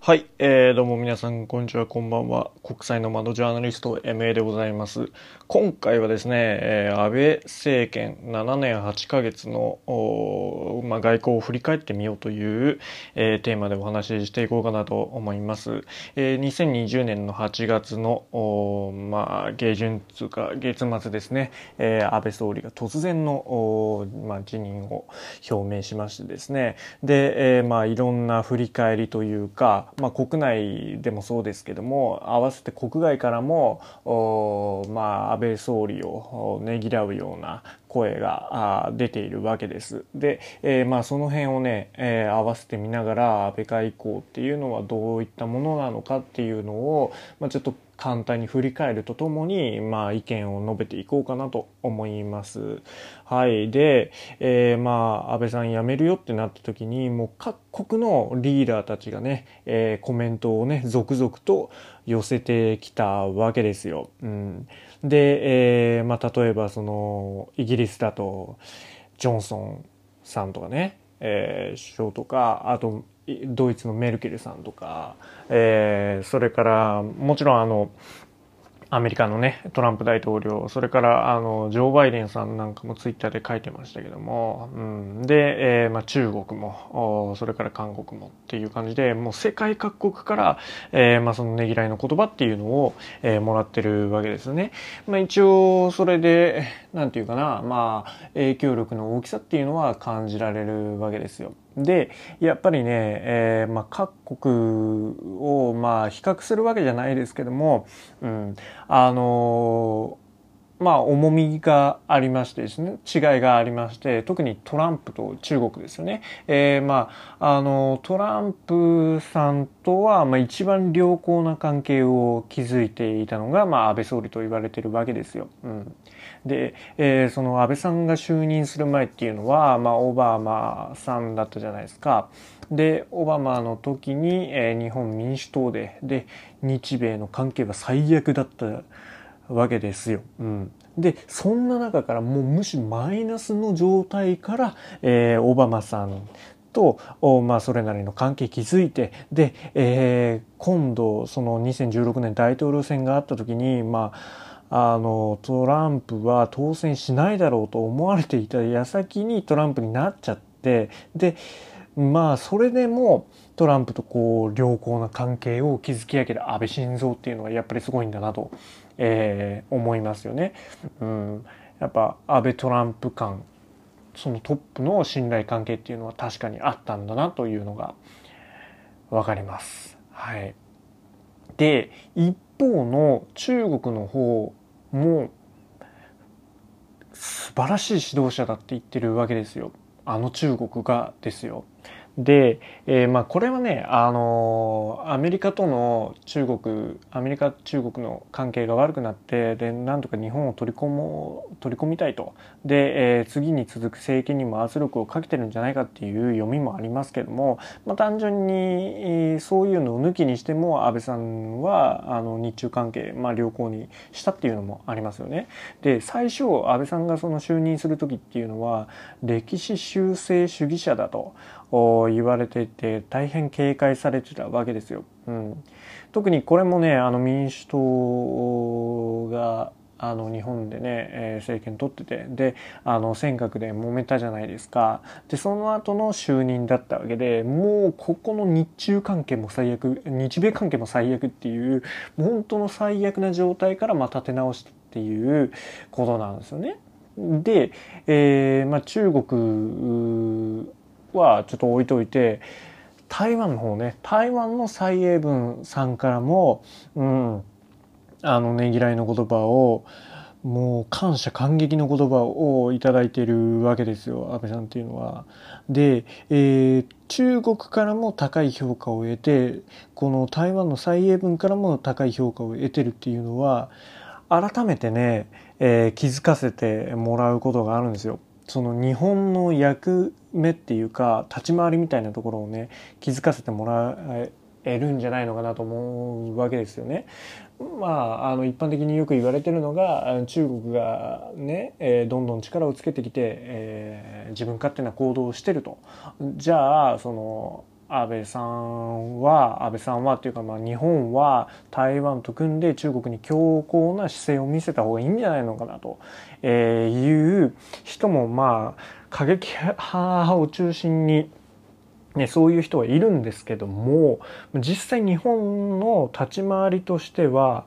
はい、えー、どうも皆さん、こんにちは、こんばんは。国際の窓ジャーナリスト MA でございます。今回はですね、えー、安倍政権7年8ヶ月の、まあ、外交を振り返ってみようという、えー、テーマでお話ししていこうかなと思います。えー、2020年の8月の、まあ、下旬つうか、月末ですね、えー、安倍総理が突然の、まあ、辞任を表明しましてですね、で、えー、まあ、いろんな振り返りというか、まあ、国内でもそうですけども合わせて国外からもまあ、安倍総理をねぎらうような声が出ているわけです。で、えー、まあその辺をね、えー、合わせてみながら安倍外交っていうのはどういったものなのかっていうのを、まあ、ちょっと簡単に振り返るとともに、まあ、意見を述べていこうかなと思います。はい。で、えー、まあ、安倍さん辞めるよってなった時に、もう各国のリーダーたちがね、えー、コメントをね、続々と寄せてきたわけですよ。うん。で、えー、まあ、例えばその、イギリスだと、ジョンソンさんとかね、えー、首相とか、あと、ドイツのメルケルさんとか、えー、それからもちろんあのアメリカのね、トランプ大統領、それから、あの、ジョー・バイデンさんなんかもツイッターで書いてましたけども、うん、で、えー、まあ、中国も、それから韓国もっていう感じで、もう世界各国から、えー、まあ、そのねぎらいの言葉っていうのを、えー、もらってるわけですね。まあ、一応、それで、なんていうかな、まあ、影響力の大きさっていうのは感じられるわけですよ。でやっぱりね、えーまあ、各国を、まあ、比較するわけじゃないですけども、うん、あのまあ、重みがありましてですね、違いがありまして、特にトランプと中国ですよね。えー、まあ、あの、トランプさんとは、まあ、一番良好な関係を築いていたのが、まあ、安倍総理と言われているわけですよ。うん。で、えー、その安倍さんが就任する前っていうのは、まあ、オバマさんだったじゃないですか。で、オバマの時に、えー、日本民主党で、で、日米の関係は最悪だったわけですよ。うん。で、そんな中からもうむしろマイナスの状態から、えー、オバマさんと、まあ、それなりの関係築いて、で、えー、今度、その2016年大統領選があった時に、まあ、あのトランプは当選しないだろうと思われていた矢先にトランプになっちゃってでまあそれでもトランプとこう良好な関係を築き上げる安倍晋三っていうのはやっぱりすごいんだなと、えー、思いますよね。うん、やっぱ安倍トランプ間そのトップの信頼関係っていうのは確かにあったんだなというのが分かります。はい、で一方の中国の方もう素晴らしい指導者だって言ってるわけですよ。あの中国がですよ。で、えー、まあこれはね、あのー、アメリカとの中国、アメリカ中国の関係が悪くなって、で、なんとか日本を取り込もう、取り込みたいと。で、えー、次に続く政権にも圧力をかけてるんじゃないかっていう読みもありますけども、まあ単純に、そういうのを抜きにしても、安倍さんは、あの、日中関係、まあ良好にしたっていうのもありますよね。で、最初、安倍さんがその就任する時っていうのは、歴史修正主義者だと。言われていて大変警戒されてたわけですよ。うん、特にこれもねあの民主党があの日本でね、えー、政権取っててであの尖閣で揉めたじゃないですかでその後の就任だったわけでもうここの日中関係も最悪日米関係も最悪っていう本当の最悪な状態からま立て直したっていうことなんですよね。で、えーまあ、中国はちょっと置いといて台湾の方ね台湾の蔡英文さんからも、うん、あのねぎらいの言葉をもう感謝感激の言葉をいただいているわけですよ安倍さんっていうのは。で、えー、中国からも高い評価を得てこの台湾の蔡英文からも高い評価を得てるっていうのは改めてね、えー、気づかせてもらうことがあるんですよ。その日本の役目っていうか立ち回りみたいなところをね気づかせてもらえるんじゃないのかなと思うわけですよね。まあ、あの一般的によく言われてるのが中国がね、えー、どんどん力をつけてきて、えー、自分勝手な行動をしてるとじゃあその安倍さんは安倍さんはっていうかまあ日本は台湾と組んで中国に強硬な姿勢を見せた方がいいんじゃないのかなと、えいう人もまあ過激派を中心にね、そういう人はいるんですけども実際日本の立ち回りとしては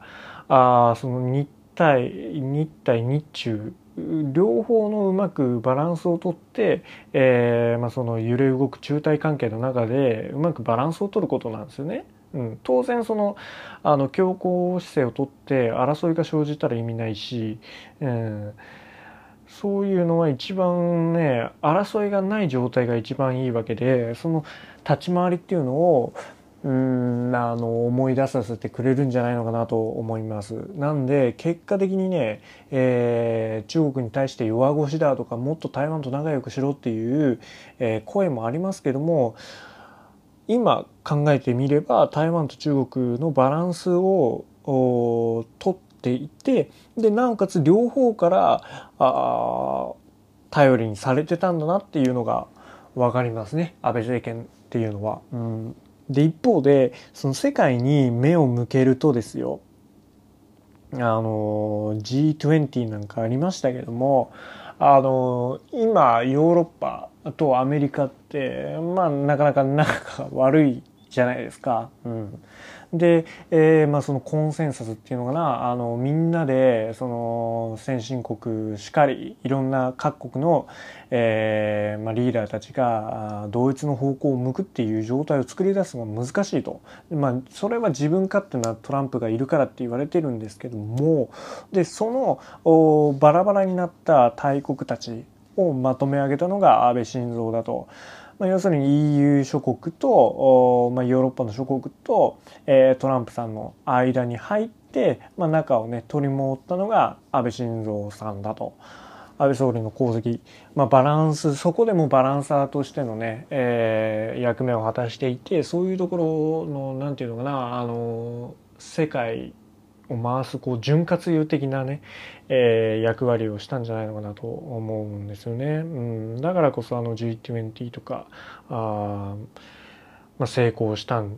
あその日対日対日中両方のうまくバランスをとって、えーまあ、その揺れ動く中台関係の中でうまくバランスを取ることなんですよね。うん、当然そのあの強硬姿勢をとって争いが生じたら意味ないし、うん、そういうのは一番ね争いがない状態が一番いいわけでその立ち回りっていうのをうんあの思い出させてくれるんじゃないのかなと思います。なんで結果的にね、えー、中国に対して弱腰だとかもっと台湾と仲良くしろっていう、えー、声もありますけども今考えてみれば台湾と中国のバランスを取っていてでなおかつ両方からあ頼りにされてたんだなっていうのが分かりますね安倍政権っていうのは。うんで一方でその世界に目を向けるとですよあの G20 なんかありましたけどもあの今ヨーロッパとアメリカってまあなかなか仲が悪いじゃないですか。うん、で、えー、まあ、そのコンセンサスっていうのかなあのみんなでその先進国しかりいろんな各国の、えーまあ、リーダーたちが同一の方向を向くっていう状態を作り出すのが難しいと、まあ、それは自分勝手なトランプがいるからって言われてるんですけどもでそのおバラバラになった大国たちをまとめ上げたのが安倍晋三だと。まあ、要するに EU 諸国と、まあ、ヨーロッパの諸国と、えー、トランプさんの間に入って、まあ、中をね取り持ったのが安倍晋三さんだと。安倍総理の功績、まあ、バランスそこでもバランサーとしてのね、えー、役目を果たしていてそういうところのなんていうのかなあの世界を回すこう潤滑油的なね、えー、役割をしたんじゃないのかなと思うんですよね。うん、だからこそあの G20 とかあ、まあ、成功したん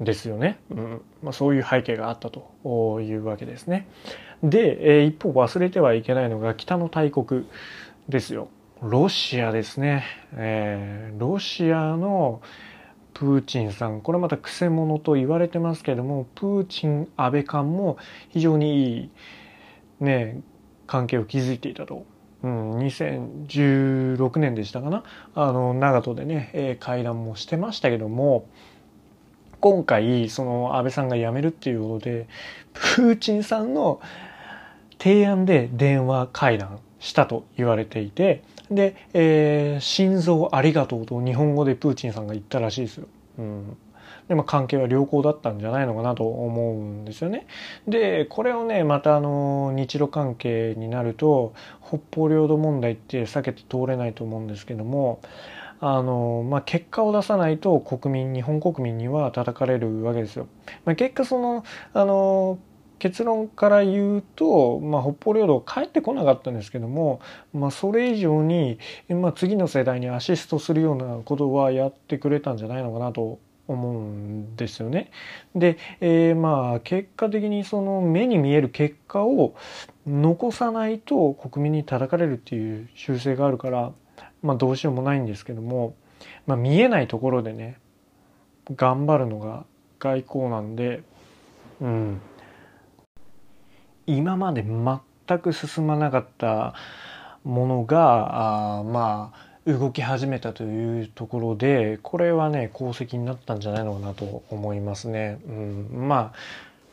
ですよね、うんまあ、そういう背景があったというわけですね。で、えー、一方忘れてはいけないのが北の大国ですよ。ロシアですね。えー、ロシアの、プーチンさんこれまたくせ者と言われてますけどもプーチン安倍間も非常にいい、ね、関係を築いていたと。うん、2016年でしたかなあの長門でね、えー、会談もしてましたけども今回その安倍さんが辞めるっていうことでプーチンさんの提案で電話会談したと言われていてで、えー、心臓ありがとうと日本語でプーチンさんが言ったらしいですよ。うんでまあ、関係は良好だったんじゃないのかなと思うんですよね。でこれをねまたあの日露関係になると北方領土問題って避けて通れないと思うんですけどもあの、まあ、結果を出さないと国民日本国民には叩かれるわけですよ。まあ、結果そのあの結論から言うと、まあ、北方領土帰ってこなかったんですけども、まあ、それ以上に、まあ、次の世代にアシストするようなことはやってくれたんじゃないのかなと思うんですよね。で、えー、まあ結果的にその目に見える結果を残さないと国民に叩かれるっていう習性があるから、まあ、どうしようもないんですけども、まあ、見えないところでね頑張るのが外交なんで、うん、今まで全く進まなかったものがあまあ動き始めたというところでこれはね功績になったんじゃないのかなと思いますね。うん、まあ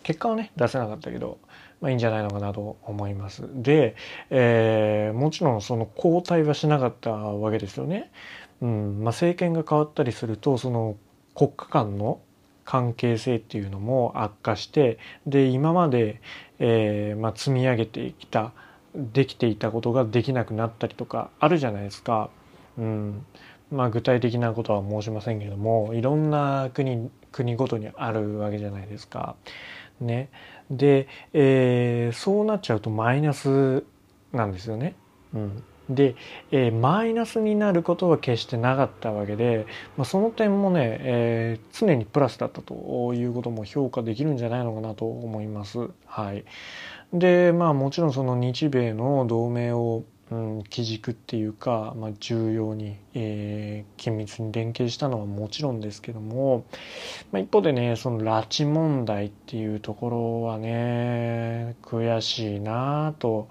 結果はね出せなかったけど、まあ、いいんじゃないのかなと思います。で、えー、もちろんその交代はしなかったわけですよね。うんまあ、政権が変わったりするとその国家間の関係性っていうのも悪化してで今まで、えーまあ、積み上げてきたできていたことができなくなったりとかあるじゃないですか。うんまあ、具体的なことは申しませんけれどもいろんな国国ごとにあるわけじゃないですか。ね、で、えー、そうなっちゃうとマイナスなんですよね。うん、で、えー、マイナスになることは決してなかったわけで、まあ、その点もね、えー、常にプラスだったということも評価できるんじゃないのかなと思います。はい、でまあもちろんその日米の同盟をうん、基軸っていうか、まあ、重要に、えー、緊密に連携したのはもちろんですけども、まあ、一方でねその拉致問題っていうところはね悔しいなと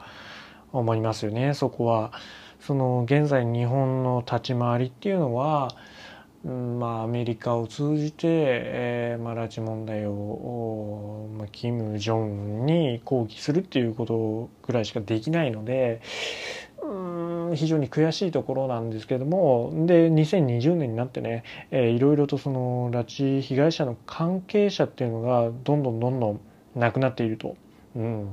思いますよねそこは。その現在日本の立ち回りっていうのは、うんまあ、アメリカを通じて、えーまあ、拉致問題を、まあ、キム・ジョンに抗議するっていうことぐらいしかできないのでうん非常に悔しいところなんですけどもで2020年になってね、えー、いろいろとその拉致被害者の関係者っていうのがどんどんどんどんなくなっていると。うん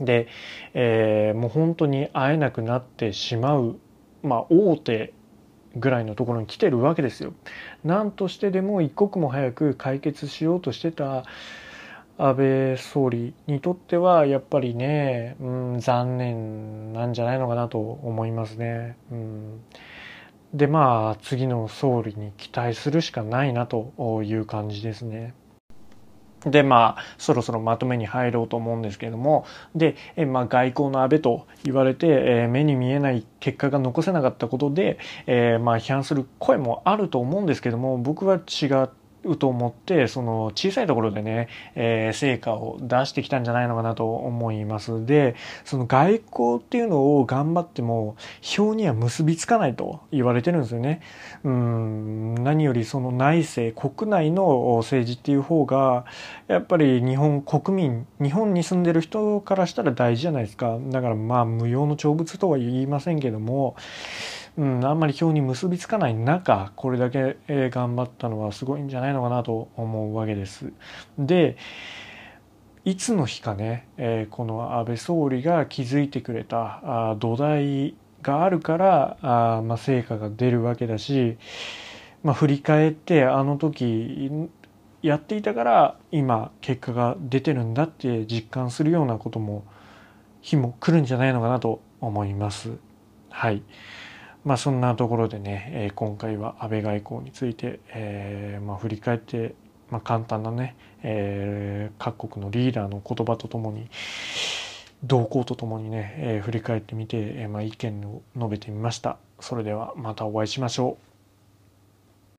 で、えー、もう本当に会えなくなってしまう、まあ、大手ぐらいのところに来てるわけですよ。何としてでも一刻も早く解決しようとしてた安倍総理にとってはやっぱりね、うん、残念なんじゃないのかなと思いますね。うん、でまあ次の総理に期待するしかないなという感じですね。で、まあ、そろそろまとめに入ろうと思うんですけれども、で、えまあ、外交の安倍と言われて、え、目に見えない結果が残せなかったことで、え、まあ、批判する声もあると思うんですけども、僕は違って、うと思ってその小さいところでね、えー、成果を出してきたんじゃないのかなと思います。でその外交っていうのを頑張っても票には結びつかないと言われてるんですよね。うん何よりその内政国内の政治っていう方がやっぱり日本国民日本に住んでる人からしたら大事じゃないですか。だからまあ無用の長物とは言いませんけどもうん、あんまり表に結びつかない中これだけ、え、頑張ったのはすごいんじゃないのかなと思うわけです。でいつの日かね、えー、この安倍総理が築いてくれたあ土台があるからあ、まあ、成果が出るわけだし、まあ、振り返ってあの時やっていたから今結果が出てるんだって実感するようなことも日も来るんじゃないのかなと思います。はい。まあそんなところでね、えー、今回は安倍外交について、えー、まあ振り返って、まあ、簡単なね、えー、各国のリーダーの言葉とともに動向とともにね、えー、振り返ってみて、えー、まあ、意見を述べてみました。それではまたお会いしましょう。